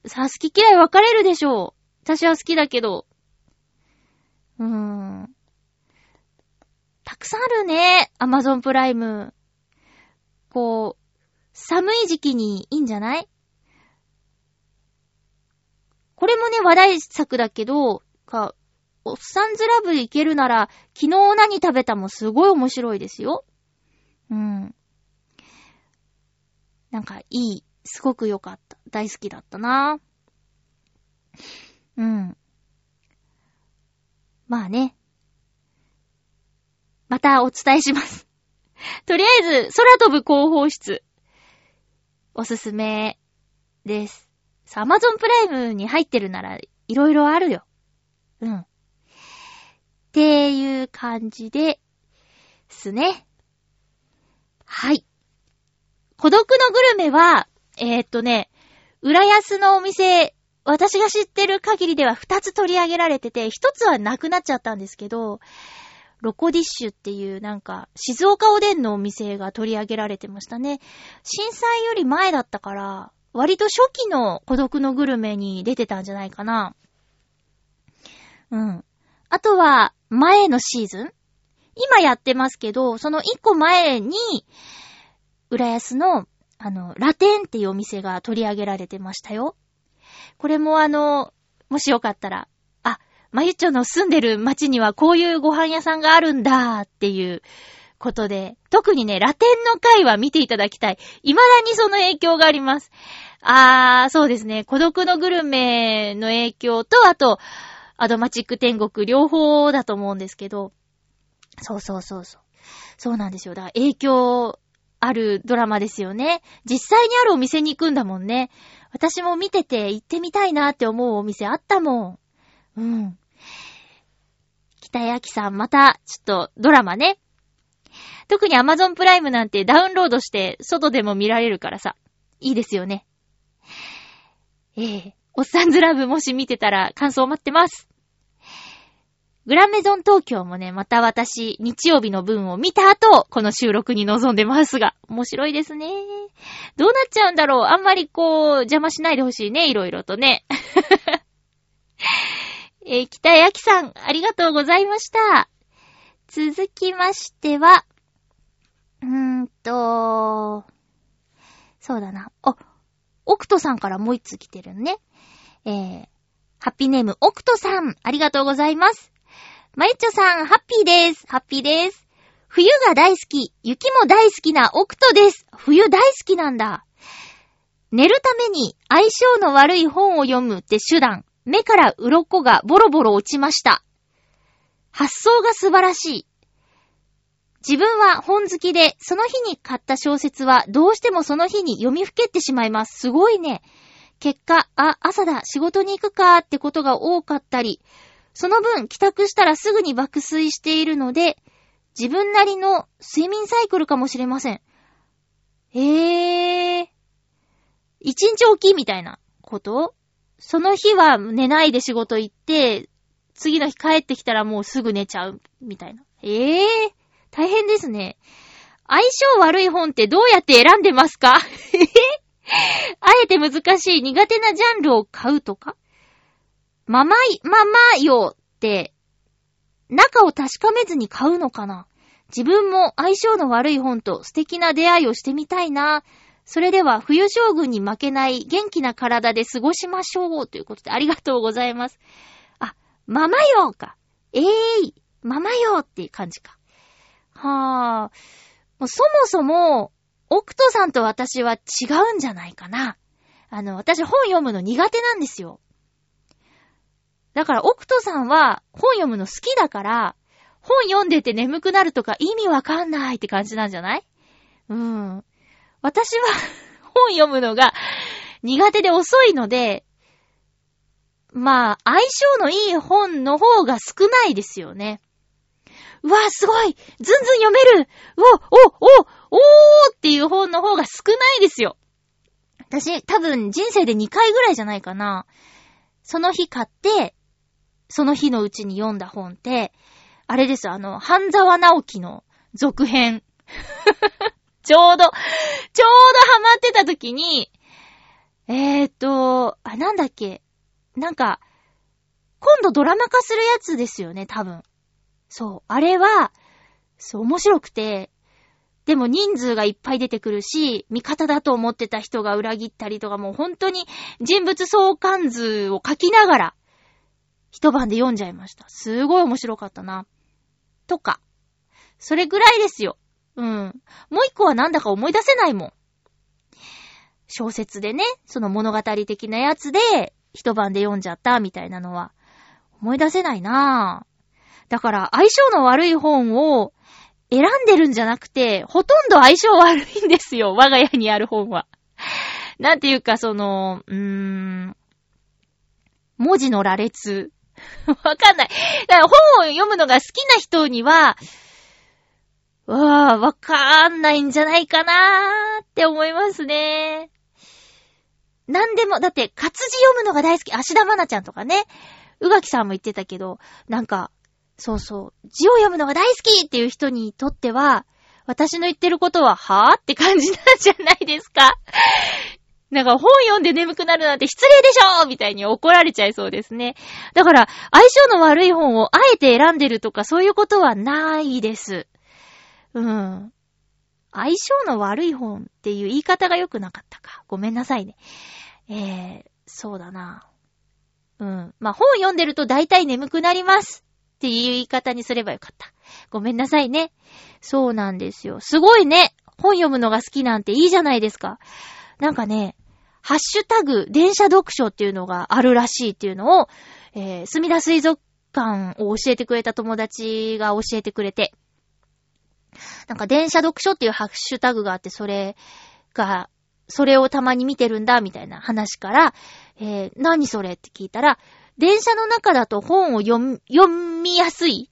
え、さあ、好き嫌い分かれるでしょう。私は好きだけど。うーん。たくさんあるね、アマゾンプライム。こう、寒い時期にいいんじゃない？これもね、話題作だけど、か、おっさんずラブいけるなら、昨日何食べたもすごい面白いですよ。うん。なんか、いい。すごく良かった。大好きだったな。うん。まあね。またお伝えします。とりあえず、空飛ぶ広報室。おすすめです。アマゾンプライムに入ってるなら、いろいろあるよ。うん。っていう感じですね。はい。孤独のグルメは、えー、っとね、浦安のお店、私が知ってる限りでは2つ取り上げられてて、1つはなくなっちゃったんですけど、ロコディッシュっていうなんか、静岡おでんのお店が取り上げられてましたね。震災より前だったから、割と初期の孤独のグルメに出てたんじゃないかな。うん。あとは、前のシーズン今やってますけど、その一個前に、浦安の、あの、ラテンっていうお店が取り上げられてましたよ。これもあの、もしよかったら、あ、まゆっちょの住んでる町にはこういうご飯屋さんがあるんだっていうことで、特にね、ラテンの回は見ていただきたい。未だにその影響があります。あー、そうですね。孤独のグルメの影響と、あと、アドマチック天国両方だと思うんですけど、そうそうそうそう。そうなんですよ。だから影響あるドラマですよね。実際にあるお店に行くんだもんね。私も見てて行ってみたいなって思うお店あったもん。うん。北谷明さん、また、ちょっとドラマね。特に Amazon プライムなんてダウンロードして外でも見られるからさ。いいですよね。ええおっさんずラブもし見てたら感想待ってます。グランメゾン東京もね、また私、日曜日の分を見た後、この収録に臨んでますが、面白いですね。どうなっちゃうんだろうあんまりこう、邪魔しないでほしいね、いろいろとね。えー北谷きさん、ありがとうございました。続きましては、うーんと、そうだな。あ、オクトさんからもう一つ来てるね。えー、ハッピーネーム、オクトさん、ありがとうございます。まゆっちょさん、ハッピーです。ハッピーです。冬が大好き、雪も大好きなオクトです。冬大好きなんだ。寝るために相性の悪い本を読むって手段、目から鱗がボロボロ落ちました。発想が素晴らしい。自分は本好きで、その日に買った小説はどうしてもその日に読みふけってしまいます。すごいね。結果、あ、朝だ、仕事に行くかってことが多かったり、その分帰宅したらすぐに爆睡しているので、自分なりの睡眠サイクルかもしれません。へー。一日おきみたいなこと？その日は寝ないで仕事行って、次の日帰ってきたらもうすぐ寝ちゃう、みたいな。ええー、大変ですね。相性悪い本ってどうやって選んでますか？え へあえて難しい苦手なジャンルを買うとか？ママい、ママよって、中を確かめずに買うのかな？自分も相性の悪い本と素敵な出会いをしてみたいな。それでは冬将軍に負けない元気な体で過ごしましょう。ということでありがとうございます。ママよか。ええい、ママよっていう感じか。はぁ。もうそもそも、オクトさんと私は違うんじゃないかな。あの、私本読むの苦手なんですよ。だから、オクトさんは本読むの好きだから、本読んでて眠くなるとか意味わかんないって感じなんじゃない？うん。私は 本読むのが苦手で遅いので、まあ、相性のいい本の方が少ないですよね。うわ、すごいずんずん読めるうお、お、お、おーっていう本の方が少ないですよ。私、多分人生で2回ぐらいじゃないかな。その日買って、その日のうちに読んだ本って、あれです、あの、半沢直樹の続編。ちょうど、ちょうどハマってた時に、えーっと、あ、なんだっけ。なんか、今度ドラマ化するやつですよね、多分。そう。あれは、そう、面白くて、でも人数がいっぱい出てくるし、味方だと思ってた人が裏切ったりとか、もう本当に人物相関図を書きながら、一晩で読んじゃいました。すごい面白かったな。とか。それぐらいですよ。うん。もう一個はなんだか思い出せないもん。小説でね、その物語的なやつで、一晩で読んじゃったみたいなのは、思い出せないなぁ。だから、相性の悪い本を選んでるんじゃなくて、ほとんど相性悪いんですよ。我が家にある本は。なんていうか、その、うーん、文字の羅列。わかんない。だから本を読むのが好きな人には、わぁ、わかんないんじゃないかなーって思いますね。なんでも、だって活字読むのが大好き。芦田愛菜ちゃんとかね。宇垣さんも言ってたけど、なんか、そうそう、字を読むのが大好きっていう人にとっては、私の言ってることは、はぁって感じなんじゃないですか。なんか本読んで眠くなるなんて失礼でしょみたいに怒られちゃいそうですね。だから、相性の悪い本をあえて選んでるとかそういうことはないです。うん。相性の悪い本っていう言い方が良くなかったか。ごめんなさいね。えー、そうだな。うん。まあ、本読んでると大体眠くなりますっていう言い方にすればよかった。ごめんなさいね。そうなんですよ。すごいね。本読むのが好きなんていいじゃないですか。なんかね、ハッシュタグ、電車読書っていうのがあるらしいっていうのを、えー、墨田水族館を教えてくれた友達が教えてくれて、なんか電車読書っていうハッシュタグがあって、それが、それをたまに見てるんだ、みたいな話から、えー、何それって聞いたら、電車の中だと本を読み、読みやすい。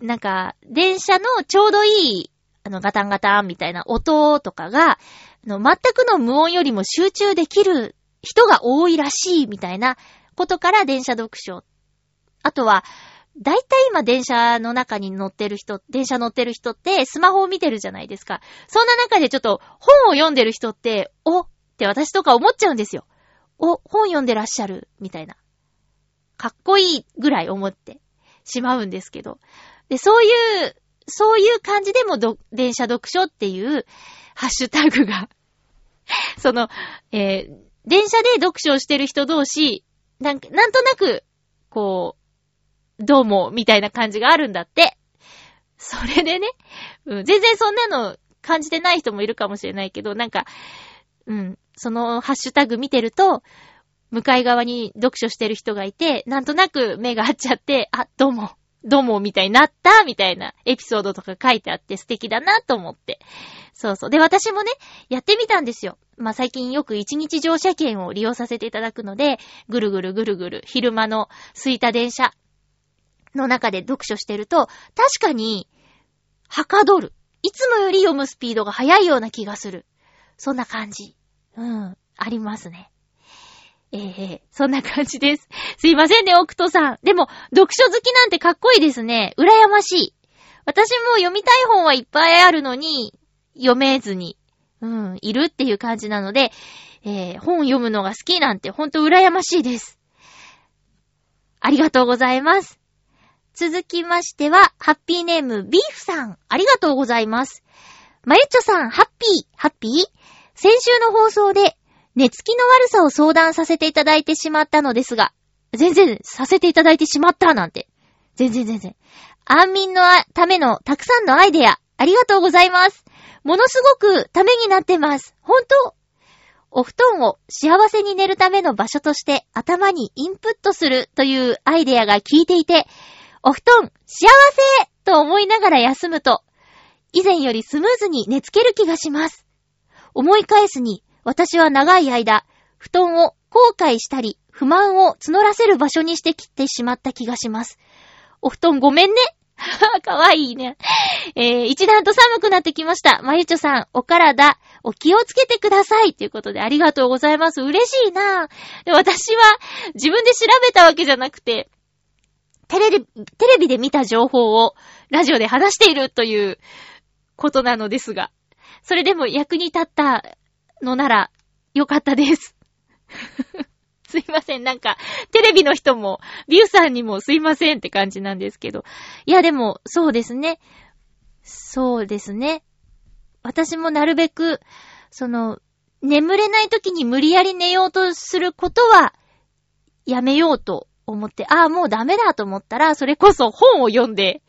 なんか、電車のちょうどいい、あの、ガタンガタンみたいな音とかが、あの、全くの無音よりも集中できる人が多いらしい、みたいなことから電車読書。あとは、だいたい今電車の中に乗ってる人、電車乗ってる人ってスマホを見てるじゃないですか。そんな中でちょっと本を読んでる人って、おって私とか思っちゃうんですよ。お、本読んでらっしゃる、みたいなかっこいいぐらい思ってしまうんですけど。で、そういう、そういう感じでもど、電車読書っていうハッシュタグが その、えー、電車で読書をしてる人同士、なん、なんとなく、こう、どうも、みたいな感じがあるんだって。それでね、うん、全然そんなの感じてない人もいるかもしれないけど、なんか、うん、そのハッシュタグ見てると、向かい側に読書してる人がいて、なんとなく目が合っちゃって、あ、どうも、どうも、みたいになった、みたいなエピソードとか書いてあって素敵だなと思って。そうそう。で、私もね、やってみたんですよ。まあ、最近よく一日乗車券を利用させていただくので、ぐるぐるぐるぐる、昼間の空いた電車の中で読書してると、確かに、はかどる。いつもより読むスピードが速いような気がする。そんな感じ。うん、ありますね。ええそんな感じです。すいませんね、オクトさん。でも、読書好きなんてかっこいいですね。羨ましい。私も読みたい本はいっぱいあるのに、読めずに、うん、いるっていう感じなので、えー、本読むのが好きなんてほんと羨ましいです。ありがとうございます。続きましては、ハッピーネームビーフさん、ありがとうございます。まゆっちょさん、ハッピー、ハッピー？先週の放送で、寝つきの悪さを相談させていただいてしまったのですが、全然させていただいてしまったなんて。全然全然。安眠のためのたくさんのアイデア、ありがとうございます。ものすごくためになってます。本当？お布団を幸せに寝るための場所として頭にインプットするというアイデアが効いていて、お布団幸せと思いながら休むと、以前よりスムーズに寝つける気がします。思い返すに、私は長い間、布団を後悔したり、不満を募らせる場所にしてきてしまった気がします。お布団ごめんね。かわいいね。えー、一段と寒くなってきました。まゆちょさん、お体、お気をつけてください。ということでありがとうございます。嬉しいなで私は自分で調べたわけじゃなくて、テレビ、テレビで見た情報をラジオで話しているということなのですが、それでも役に立ったのならよかったです。すいません。なんか、テレビの人も、ビューさんにもすいませんって感じなんですけど。いや、でも、そうですね。そうですね。私もなるべく、その、眠れない時に無理やり寝ようとすることは、やめようと思って、ああ、もうダメだと思ったら、それこそ本を読んで、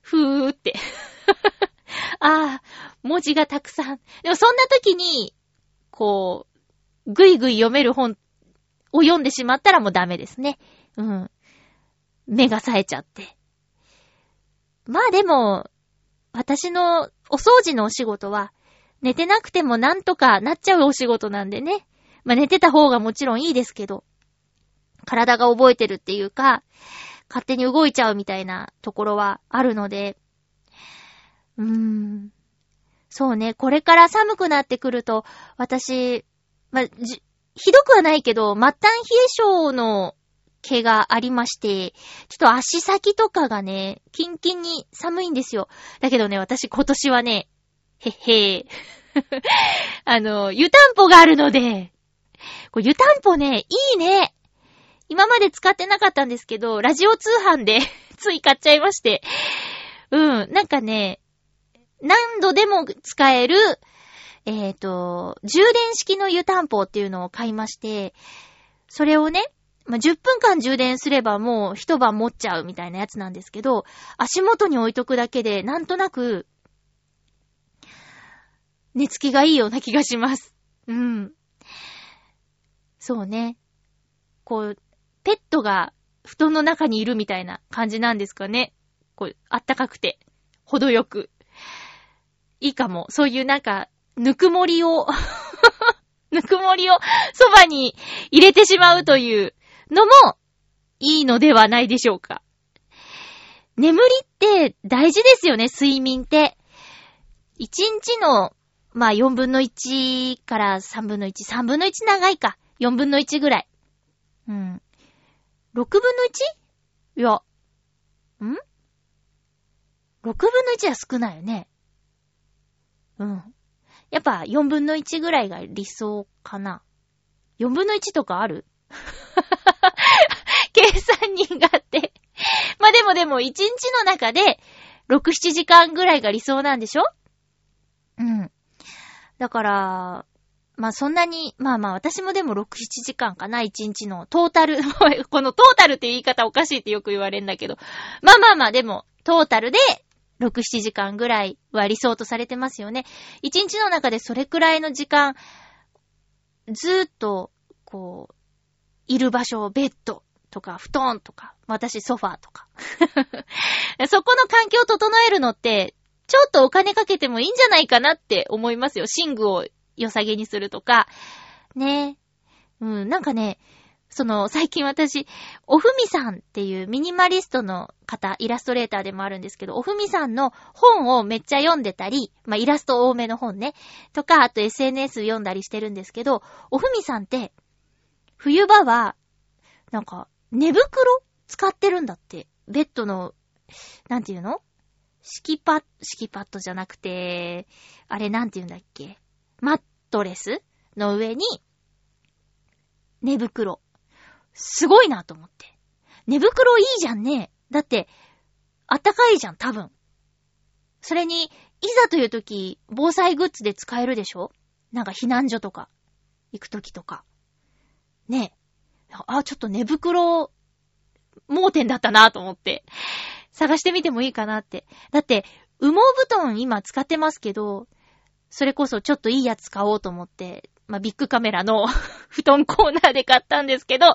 ふーって。ああ、文字がたくさん。でもそんな時に、こう、ぐいぐい読める本を読んでしまったらもうダメですね。うん。目が冴えちゃって。まあでも、私のお掃除のお仕事は、寝てなくてもなんとかなっちゃうお仕事なんでね。まあ寝てた方がもちろんいいですけど、体が覚えてるっていうか、勝手に動いちゃうみたいなところはあるので、うーん。そうね、これから寒くなってくると、私、ま、じ、ひどくはないけど、末端冷え性の毛がありまして、ちょっと足先とかがね、キンキンに寒いんですよ。だけどね、私今年はね、へっへー。あの、湯たんぽがあるので、こ湯たんぽね、いいね。今まで使ってなかったんですけど、ラジオ通販で つい買っちゃいまして。うん、なんかね、何度でも使える、えっ、と、充電式の湯たんぽっていうのを買いまして、それをね、まあ、10分間充電すればもう一晩持っちゃうみたいなやつなんですけど、足元に置いとくだけで、なんとなく、寝つきがいいような気がします。うん。そうね。こう、ペットが布団の中にいるみたいな感じなんですかね。こう、あったかくて、程よく。いいかも。そういうなんか、ぬくもりを、ぬくもりをそばに入れてしまうというのもいいのではないでしょうか。眠りって大事ですよね、睡眠って。1日の、まあ4分の1から3分の1、3分の1長いか。4分の1ぐらい。うん。6分の 1? いや、ん ?6 分の1は少ないよね。うん。やっぱ4分の1ぐらいが理想かな。4分の1とかある？計3人があって。までもでも、1日の中で、6、7時間ぐらいが理想なんでしょ？うん。だから、まあそんなに、まあまあ私もでも6、7時間かな、1日のトータル、このトータルって言い方おかしいってよく言われるんだけど。まあまあまあでも、トータルで6、7時間ぐらいは理想とされてますよね。1日の中でそれくらいの時間、ずーっと、こう、いる場所をベッドとか布団とか、私ソファーとか。そこの環境を整えるのって、ちょっとお金かけてもいいんじゃないかなって思いますよ。寝具を良さげにするとか。ねうん、なんかね、その、最近私、おふみさんっていうミニマリストの方、イラストレーターでもあるんですけど、おふみさんの本をめっちゃ読んでたり、まあ、イラスト多めの本ね、とか、あと SNS 読んだりしてるんですけど、おふみさんって、冬場は、なんか、寝袋使ってるんだって。ベッドの、なんていうの？敷きパッ、敷きパッドじゃなくて、あれなんて言うんだっけ？マットレスの上に、寝袋。すごいなと思って。寝袋いいじゃんね。だって、あったかいじゃん、多分。それに、いざという時、防災グッズで使えるでしょ？なんか避難所とか、行く時とか。ねえ。あ、ちょっと寝袋、盲点だったなと思って。探してみてもいいかなって。だって、羽毛布団今使ってますけど、それこそちょっといいやつ買おうと思って、まあ、ビッグカメラの 布団コーナーで買ったんですけど、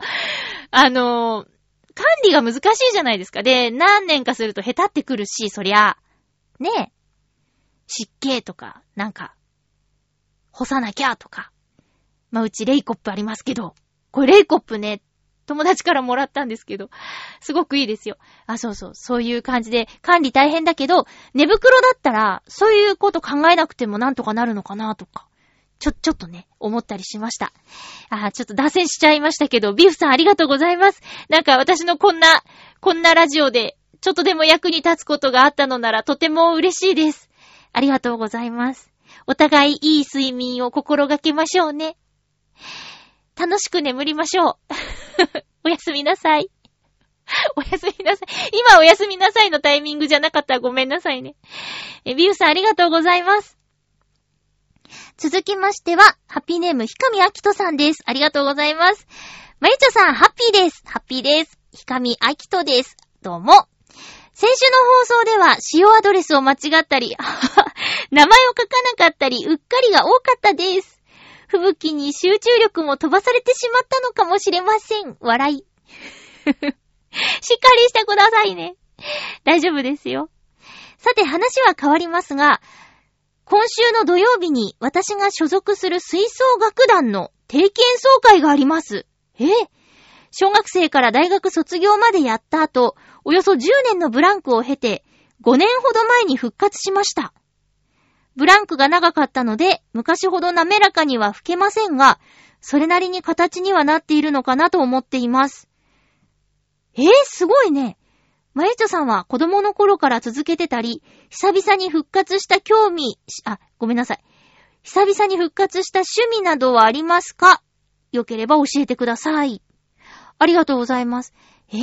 あのー管理が難しいじゃないですか。で、何年かすると下手ってくるし、そりゃ、ねえ、湿気とか、なんか、干さなきゃとか。まあ、うちレイコップありますけど、これレイコップね、友達からもらったんですけど、すごくいいですよ。あ、そうそう、そういう感じで、管理大変だけど、寝袋だったら、そういうこと考えなくてもなんとかなるのかなとか、ちょ、ちょっとね、思ったりしました。あ、ちょっと脱線しちゃいましたけど、ビーフさんありがとうございます。なんか私のこんな、こんなラジオで、ちょっとでも役に立つことがあったのなら、とても嬉しいです。ありがとうございます。お互いいい睡眠を心がけましょうね。楽しく眠りましょう。おやすみなさい。おやすみなさい。今おやすみなさいのタイミングじゃなかったらごめんなさいね。え、ビューさんありがとうございます。続きましては、ハッピーネーム、ひかみあきとさんです。ありがとうございます。まゆちょさん、ハッピーです。ハッピーです。ひかみあきとです。どうも。先週の放送では、使用アドレスを間違ったり、名前を書かなかったり、うっかりが多かったです。吹雪に集中力も飛ばされてしまったのかもしれません。笑い。しっかりしてくださいね。大丈夫ですよ。さて話は変わりますが、今週の土曜日に私が所属する吹奏楽団の定期演奏会があります。え？小学生から大学卒業までやった後、およそ10年のブランクを経て、5年ほど前に復活しました。ブランクが長かったので、昔ほど滑らかには吹けませんが、それなりに形にはなっているのかなと思っています。えー、すごいね。まゆちょさんは子供の頃から続けてたり、久々に復活した興味、あ、ごめんなさい。久々に復活した趣味などはありますか？よければ教えてください。ありがとうございます。え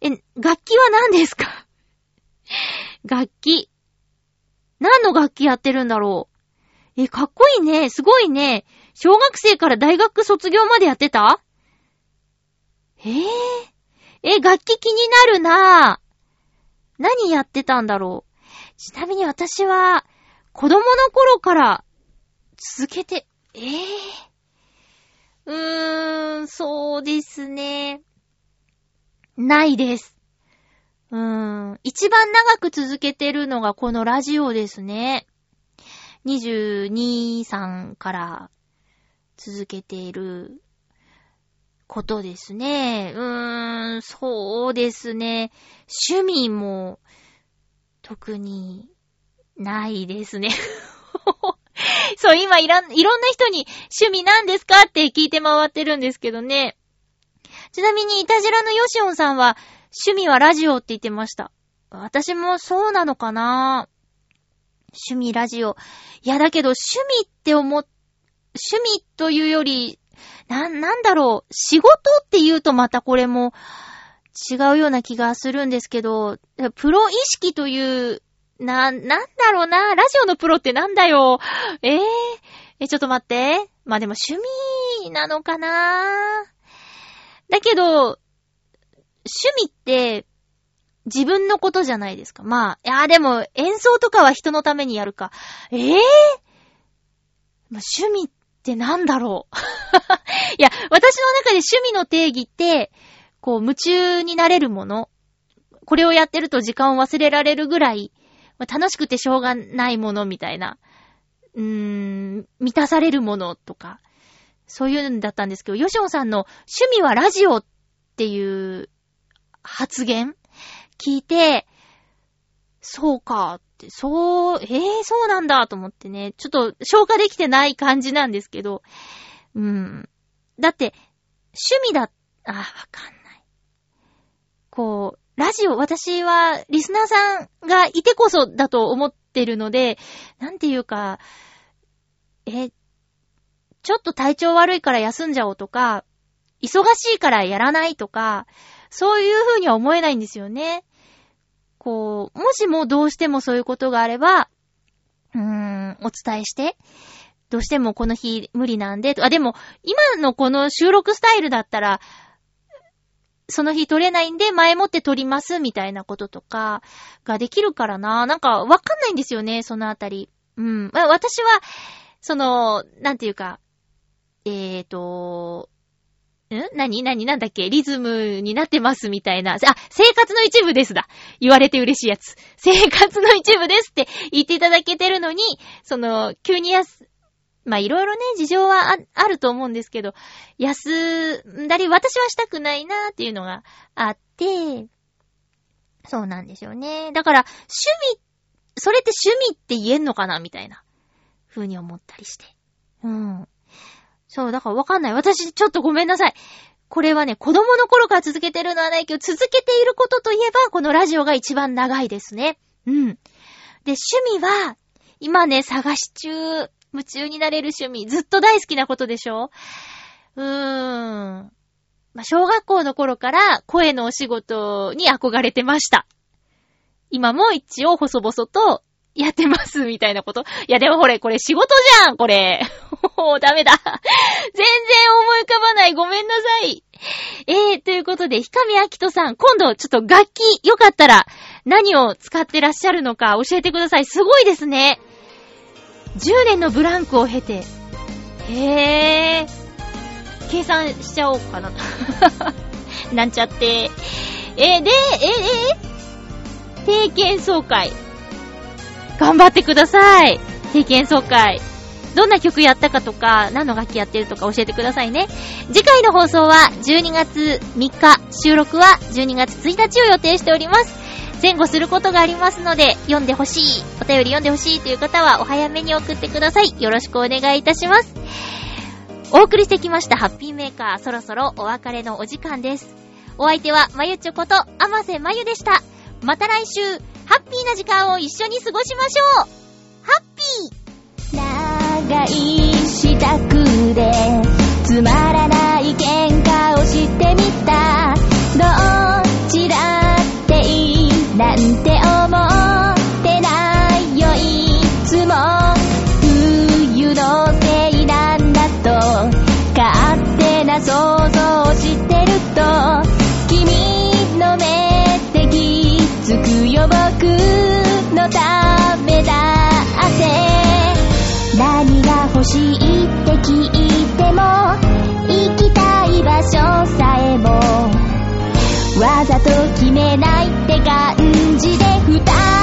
え、楽器は何ですか？楽器。何の楽器やってるんだろう？え、かっこいいね。すごいね。小学生から大学卒業までやってた？えー、え、楽器気になるなぁ。何やってたんだろう？ちなみに私は、子供の頃から続けて、えー、うーん、そうですね。ないです。一番長く続けてるのがこのラジオですね。22、3から続けていることですね。うーん、そうですね。趣味も特にないですね。そう、今いらん、いろんな人に趣味なんですかって聞いて回ってるんですけどね。ちなみに、イタジラのヨシオンさんは、趣味はラジオって言ってました。私もそうなのかな趣味ラジオ。いや、だけど趣味って思っ、趣味というより、な、なんだろう。仕事って言うとまたこれも、違うような気がするんですけど、プロ意識という、な、なんだろうな。ラジオのプロってなんだよ。えー、え、ちょっと待って。まあでも趣味なのかなだけど、趣味って、自分のことじゃないですか。まあ、いや、でも演奏とかは人のためにやるか。ええまあ趣味ってなんだろう。いや、私の中で趣味の定義って、こう、夢中になれるもの。これをやってると時間を忘れられるぐらい、まあ楽しくてしょうがないものみたいな。うーん、満たされるものとか。そういうんだったんですけど、ヨシオンさんの趣味はラジオっていう発言？聞いて、そうかって、そう、ええそうなんだと思ってね、ちょっと消化できてない感じなんですけど、うん。だって、趣味だ、あ、わかんない。こう、ラジオ、私はリスナーさんがいてこそだと思ってるので、なんていうか、え、ちょっと体調悪いから休んじゃおうとか、忙しいからやらないとか、そういう風には思えないんですよね。こう、もしもどうしてもそういうことがあれば、うーん、お伝えして、どうしてもこの日無理なんで、あ、でも、今のこの収録スタイルだったら、その日撮れないんで前もって撮りますみたいなこととかができるからな。なんかわかんないんですよね、そのあたり。うん。私は、その、なんていうか、えーと、ん？何？何？なんだっけ？リズムになってますみたいな。あ、生活の一部ですだ。言われて嬉しいやつ。生活の一部ですって言っていただけてるのに、その、急にやす、ま、いろいろね、事情はああると思うんですけど、休んだり、私はしたくないなーっていうのがあって、そうなんですよね。だから、趣味、それって趣味って言えんのかな？みたいな、風に思ったりして。うん。そう、だからわかんない。私、ちょっとごめんなさい。これはね、子供の頃から続けてるのはないけど、続けていることといえば、このラジオが一番長いですね。うん。で、趣味は、今ね、探し中、夢中になれる趣味、ずっと大好きなことでしょ？うーん。まあ、小学校の頃から声のお仕事に憧れてました。今も一応細々とやってます、みたいなこと。いや、でもこれ、これ仕事じゃん、これ。もうダメだ。全然思い浮かばない。ごめんなさい。えー、ということで、ひかみあきとさん、今度ちょっと楽器、よかったら、何を使ってらっしゃるのか教えてください。すごいですね。10年のブランクを経て。へー。計算しちゃおうかな。なんちゃって。えー、で、えー、えー、定期演奏会。頑張ってください。定期演奏会。どんな曲やったかとか、何の楽器やってるとか教えてくださいね。次回の放送は12月3日、収録は12月1日を予定しております。前後することがありますので、読んでほしい、お便り読んでほしいという方はお早めに送ってください。よろしくお願いいたします。お送りしてきましたハッピーメーカー、そろそろお別れのお時間です。お相手は、まゆちょこと、あませまゆでした。また来週、ハッピーな時間を一緒に過ごしましょうハッピー長い支度でつまらない喧嘩をしてみた。どっちらっていいなんて思ってないよいつも。冬のせいなんだと勝手な想像してると君の目で気づくよ僕のためだ。が欲しいって聞いても行きたい場所さえもわざと決めないって感じで二人。